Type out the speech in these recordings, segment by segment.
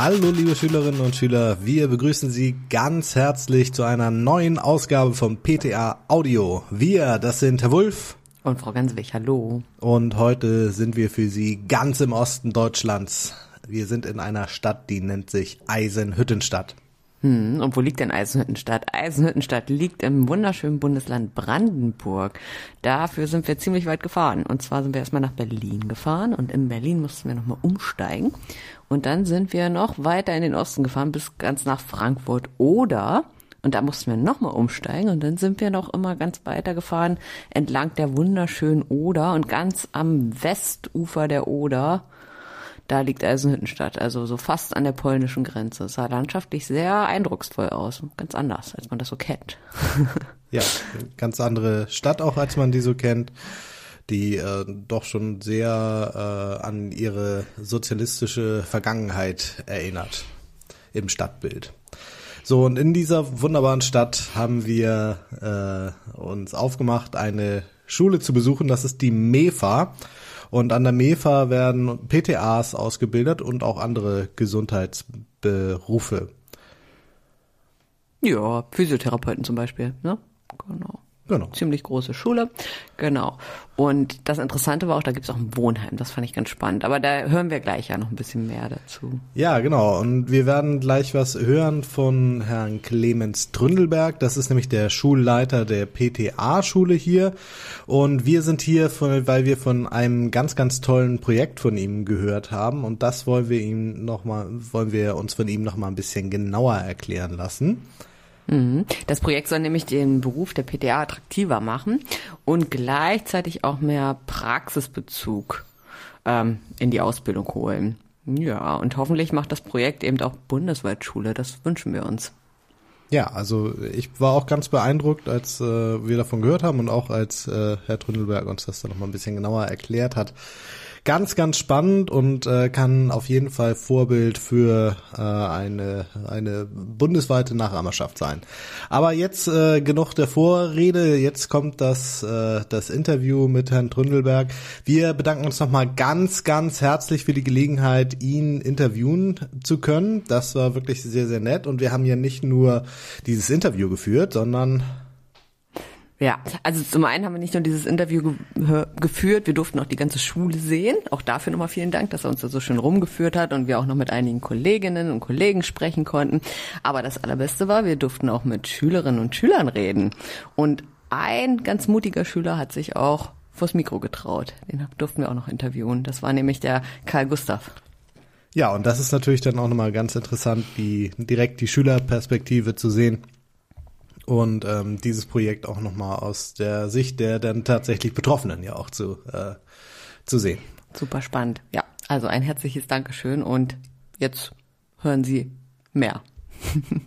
Hallo liebe Schülerinnen und Schüler, wir begrüßen Sie ganz herzlich zu einer neuen Ausgabe vom PTA Audio. Wir, das sind Herr Wulff und Frau Ganswig, hallo. Und heute sind wir für Sie ganz im Osten Deutschlands. Wir sind in einer Stadt, die nennt sich Eisenhüttenstadt. Hm, und wo liegt denn Eisenhüttenstadt? Eisenhüttenstadt liegt im wunderschönen Bundesland Brandenburg. Dafür sind wir ziemlich weit gefahren. Und zwar sind wir erstmal nach Berlin gefahren und in Berlin mussten wir nochmal umsteigen. Und dann sind wir noch weiter in den Osten gefahren bis ganz nach Frankfurt oder und da mussten wir nochmal umsteigen und dann sind wir noch immer ganz weiter gefahren entlang der wunderschönen Oder und ganz am Westufer der Oder da liegt Eisenhüttenstadt, also so fast an der polnischen Grenze. Es sah landschaftlich sehr eindrucksvoll aus, ganz anders, als man das so kennt. ja, ganz andere Stadt auch, als man die so kennt, die äh, doch schon sehr äh, an ihre sozialistische Vergangenheit erinnert im Stadtbild. So, und in dieser wunderbaren Stadt haben wir äh, uns aufgemacht, eine Schule zu besuchen. Das ist die MEFA. Und an der MEFA werden PTAs ausgebildet und auch andere Gesundheitsberufe. Ja, Physiotherapeuten zum Beispiel, ne? Genau. Genau. Ziemlich große Schule. Genau. Und das Interessante war auch, da gibt es auch ein Wohnheim. Das fand ich ganz spannend. Aber da hören wir gleich ja noch ein bisschen mehr dazu. Ja, genau. Und wir werden gleich was hören von Herrn Clemens Tründelberg. Das ist nämlich der Schulleiter der PTA-Schule hier. Und wir sind hier, von, weil wir von einem ganz, ganz tollen Projekt von ihm gehört haben. Und das wollen wir ihm noch mal, wollen wir uns von ihm noch mal ein bisschen genauer erklären lassen. Mhm. Das Projekt soll nämlich den Beruf der PTA attraktiver machen und gleichzeitig auch mehr Praxisbezug ähm, in die Ausbildung holen. Ja, und hoffentlich macht das Projekt eben auch bundesweit Schule. Das wünschen wir uns. Ja, also ich war auch ganz beeindruckt, als äh, wir davon gehört haben und auch als äh, Herr Tründelberg uns das dann nochmal ein bisschen genauer erklärt hat ganz, ganz spannend und äh, kann auf jeden Fall Vorbild für äh, eine, eine bundesweite Nachahmerschaft sein. Aber jetzt äh, genug der Vorrede, jetzt kommt das, äh, das Interview mit Herrn Tründelberg. Wir bedanken uns nochmal ganz, ganz herzlich für die Gelegenheit, ihn interviewen zu können. Das war wirklich sehr, sehr nett und wir haben ja nicht nur dieses Interview geführt, sondern ja, also zum einen haben wir nicht nur dieses Interview ge geführt, wir durften auch die ganze Schule sehen. Auch dafür nochmal vielen Dank, dass er uns da so schön rumgeführt hat und wir auch noch mit einigen Kolleginnen und Kollegen sprechen konnten. Aber das Allerbeste war, wir durften auch mit Schülerinnen und Schülern reden. Und ein ganz mutiger Schüler hat sich auch vors Mikro getraut. Den durften wir auch noch interviewen. Das war nämlich der Karl Gustav. Ja, und das ist natürlich dann auch nochmal ganz interessant, die, direkt die Schülerperspektive zu sehen und ähm, dieses Projekt auch nochmal aus der Sicht der dann tatsächlich Betroffenen ja auch zu, äh, zu sehen. Super spannend. Ja, also ein herzliches Dankeschön und jetzt hören Sie mehr.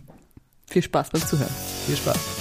Viel Spaß beim Zuhören. Viel Spaß.